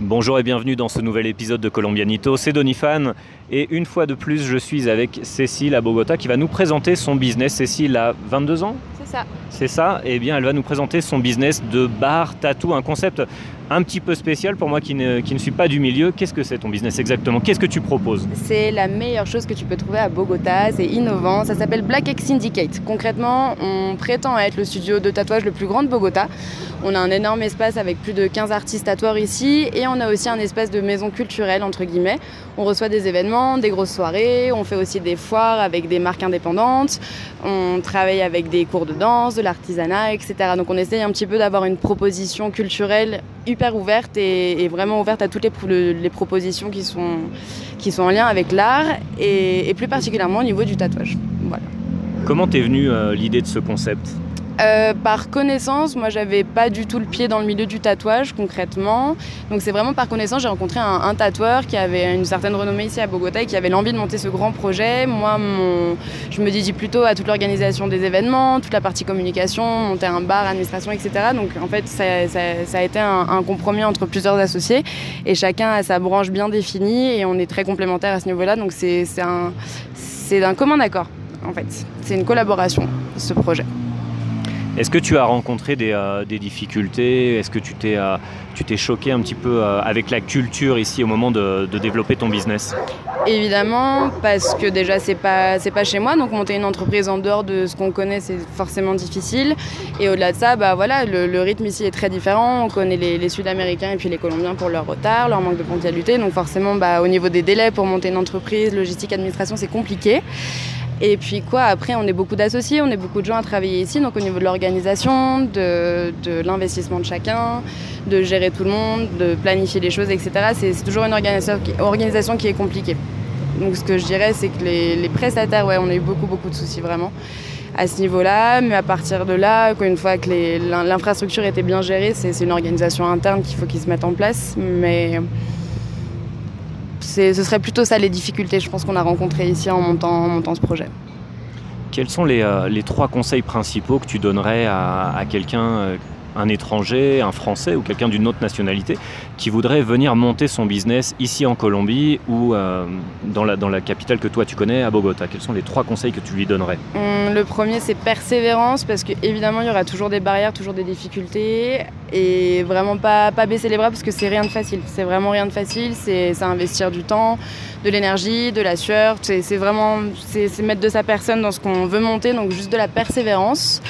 Bonjour et bienvenue dans ce nouvel épisode de Colombianito, c'est Donifan et une fois de plus je suis avec Cécile à Bogota qui va nous présenter son business. Cécile a 22 ans? C'est ça. C'est ça Et eh bien elle va nous présenter son business de bar tatou, un concept un petit peu spécial pour moi qui ne, qui ne suis pas du milieu. Qu'est-ce que c'est ton business exactement? Qu'est-ce que tu proposes? C'est la meilleure chose que tu peux trouver à Bogota, c'est innovant, ça s'appelle Black X Syndicate. Concrètement, on prétend être le studio de tatouage le plus grand de Bogota. On a un énorme espace avec plus de 15 artistes tatoueurs ici et on a aussi un espace de maison culturelle entre guillemets. On reçoit des événements, des grosses soirées, on fait aussi des foires avec des marques indépendantes, on travaille avec des cours de danse, de l'artisanat, etc. Donc on essaye un petit peu d'avoir une proposition culturelle hyper ouverte et, vraiment ouverte à toutes les, les, propositions qui sont, qui sont en lien avec l'art et, plus particulièrement au niveau du tatouage. Voilà. Comment t'es venue euh, l'idée de ce concept? Euh, par connaissance, moi j'avais pas du tout le pied dans le milieu du tatouage concrètement. Donc c'est vraiment par connaissance, j'ai rencontré un, tatoueur qui avait une certaine renommée ici à Bogota et qui avait l'envie de monter ce grand projet. Moi, je me dédie plutôt à toute l'organisation des événements, toute la partie communication, monter un bar, administration, etc. Donc en fait, ça, a été un, compromis entre plusieurs associés et chacun a sa branche bien définie et on est très complémentaires à ce niveau-là. Donc c'est un, un commun accord en fait. C'est une collaboration, ce projet. Est-ce que tu as rencontré des, euh, difficultés? Est-ce que tu t'es euh, choqué un petit peu euh, avec la culture ici au moment de, développer ton business? Évidemment, parce que déjà c'est pas pas chez moi, donc monter une entreprise en dehors de ce qu'on connaît c'est forcément difficile. Et au-delà de ça, bah voilà, le, rythme ici est très différent. On connaît les, Sud-Américains et puis les Colombiens pour leur retard, leur manque de ponctualité. Donc forcément, bah, au niveau des délais pour monter une entreprise, logistique, administration, c'est compliqué. Et puis quoi, après on est beaucoup d'associés, on est beaucoup de gens à travailler ici, donc au niveau de l'organisation, de, l'investissement de chacun, de gérer tout le monde, de planifier les choses, etc. C'est toujours une organisation qui, est compliquée. Donc ce que je dirais, c'est que les, prestataires, ouais, on a eu beaucoup beaucoup de soucis vraiment à ce niveau-là, mais à partir de là, une fois que l'infrastructure était bien gérée, c'est une organisation interne qu'il faut qu'ils se mettent en place, mais ce serait plutôt ça les difficultés, je pense, qu'on a rencontrées ici en montant, ce projet. Quels sont les, euh, trois conseils principaux que tu donnerais à, quelqu'un euh, un étranger, un Français ou quelqu'un d'une autre nationalité qui voudrait venir monter son business ici en Colombie ou euh, dans, la, capitale que toi tu connais, à Bogota Quels sont les trois conseils que tu lui donnerais? Hum, Le premier, c'est persévérance parce qu'évidemment, il y aura toujours des barrières, toujours des difficultés et vraiment pas, pas baisser les bras parce que c'est rien de facile. C'est vraiment rien de facile, c'est investir du temps, de l'énergie, de la sueur. C'est vraiment c'est mettre de sa personne dans ce qu'on veut monter, donc juste de la persévérance.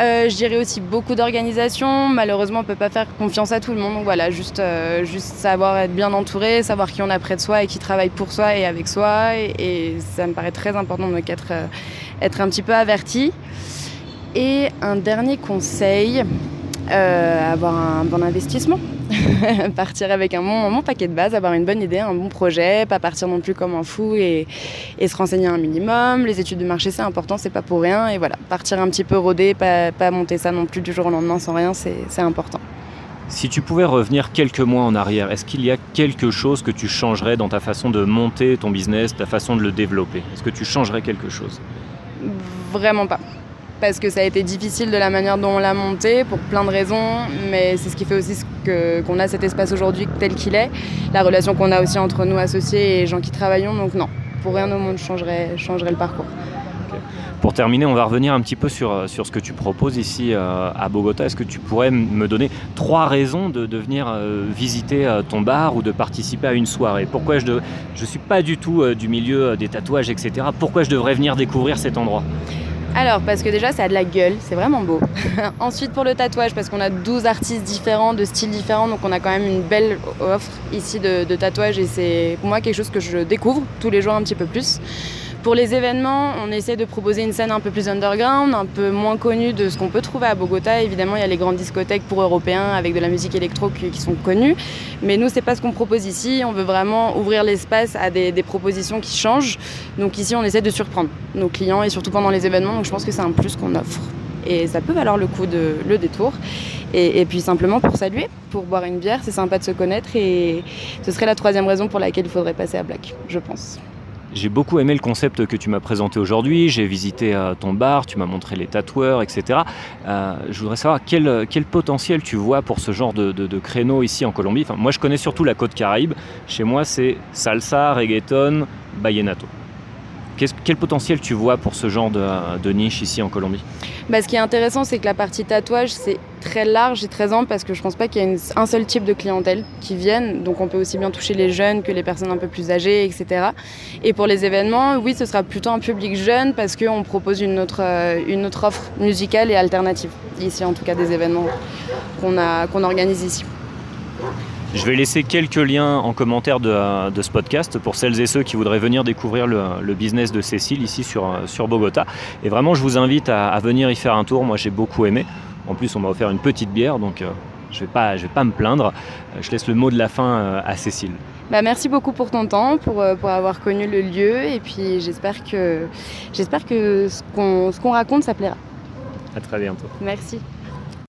Euh, je dirais aussi beaucoup d'organisation. Malheureusement, on ne peut pas faire confiance à tout le monde. Donc voilà, juste, euh, juste savoir être bien entouré, savoir qui on a près de soi et qui travaille pour soi et avec soi. Et, ça me paraît très important de être, euh, être un petit peu averti. Et un dernier conseil, avoir un bon investissement. partir avec un bon, paquet de base, avoir une bonne idée, un bon projet, pas partir non plus comme un fou et, se renseigner un minimum. Les études de marché, c'est important, c'est pas pour rien. Et voilà, partir un petit peu rodé, pas, pas monter ça non plus du jour au lendemain sans rien, c'est important. Si tu pouvais revenir quelques mois en arrière, est-ce qu'il y a quelque chose que tu changerais dans ta façon de monter ton business, ta façon de le développer? Est-ce que tu changerais quelque chose? Vraiment pas parce que ça a été difficile de la manière dont on l'a monté pour plein de raisons, mais c'est ce qui fait aussi qu'on a cet espace aujourd'hui tel qu'il est, la relation qu'on a aussi entre nous associés et gens qui travaillons, donc non, pour rien au monde je changerais, le parcours. Pour terminer, on va revenir un petit peu sur, euh, sur ce que tu proposes ici euh, à Bogota. Est-ce que tu pourrais me donner trois raisons de, de venir euh, visiter ton bar ou de participer à une soirée? Pourquoi je ne je suis pas du tout du milieu des tatouages, etc. Pourquoi je devrais venir découvrir cet endroit? Alors, parce que déjà, ça a de la gueule, c'est vraiment beau. Ensuite, pour le tatouage, parce qu'on a 12 artistes différents, de styles différents, donc on a quand même une belle offre ici de, tatouage et c'est pour moi quelque chose que je découvre tous les jours un petit peu plus. Pour les événements, on essaie de proposer une scène un peu plus underground, un peu moins connue de ce qu'on peut trouver à Bogota. Évidemment, il y a les grandes discothèques pour Européens avec de la musique électro qui, sont connues. Mais nous, c'est pas ce qu'on propose ici. On veut vraiment ouvrir l'espace à des, propositions qui changent. Donc ici, on essaie de surprendre nos clients et surtout pendant les événements. Donc je pense que c'est un plus qu'on offre. Et ça peut valoir le coup de le détour. Et, et, puis simplement pour saluer, pour boire une bière, c'est sympa de se connaître. Et ce serait la troisième raison pour laquelle il faudrait passer à Black, je pense. J'ai beaucoup aimé le concept que tu m'as présenté aujourd'hui. J'ai visité euh, ton bar, tu m'as montré les tatoueurs, etc. Euh, je voudrais savoir quel, quel, potentiel tu vois pour ce genre de, de, créneau ici en Colombie. Moi, je connais surtout la côte caraïbe. Chez moi, c'est salsa, reggaeton, vallenato. Quel potentiel tu vois pour ce genre de, niche ici en Colombie? Bah, Ce qui est intéressant, c'est que la partie tatouage, c'est très large et très ample parce que je pense pas qu'il y ait un seul type de clientèle qui vienne. Donc on peut aussi bien toucher les jeunes que les personnes un peu plus âgées, etc. Et pour les événements, oui, ce sera plutôt un public jeune parce qu'on propose une autre, une autre offre musicale et alternative. Ici, en tout cas, des événements qu'on organise ici. Je vais laisser quelques liens en commentaire de, de, ce podcast pour celles et ceux qui voudraient venir découvrir le, le business de Cécile ici sur, sur, Bogota. Et vraiment, je vous invite à, à venir y faire un tour. Moi, j'ai beaucoup aimé. En plus, on m'a offert une petite bière, donc euh, je ne vais, pas, je vais pas me plaindre. Je laisse le mot de la fin euh, à Cécile. Bah, merci beaucoup pour ton temps, pour, pour avoir connu le lieu. Et puis, j'espère que, j'espère que ce qu'on, ce qu'on raconte, ça plaira. À très bientôt. Merci.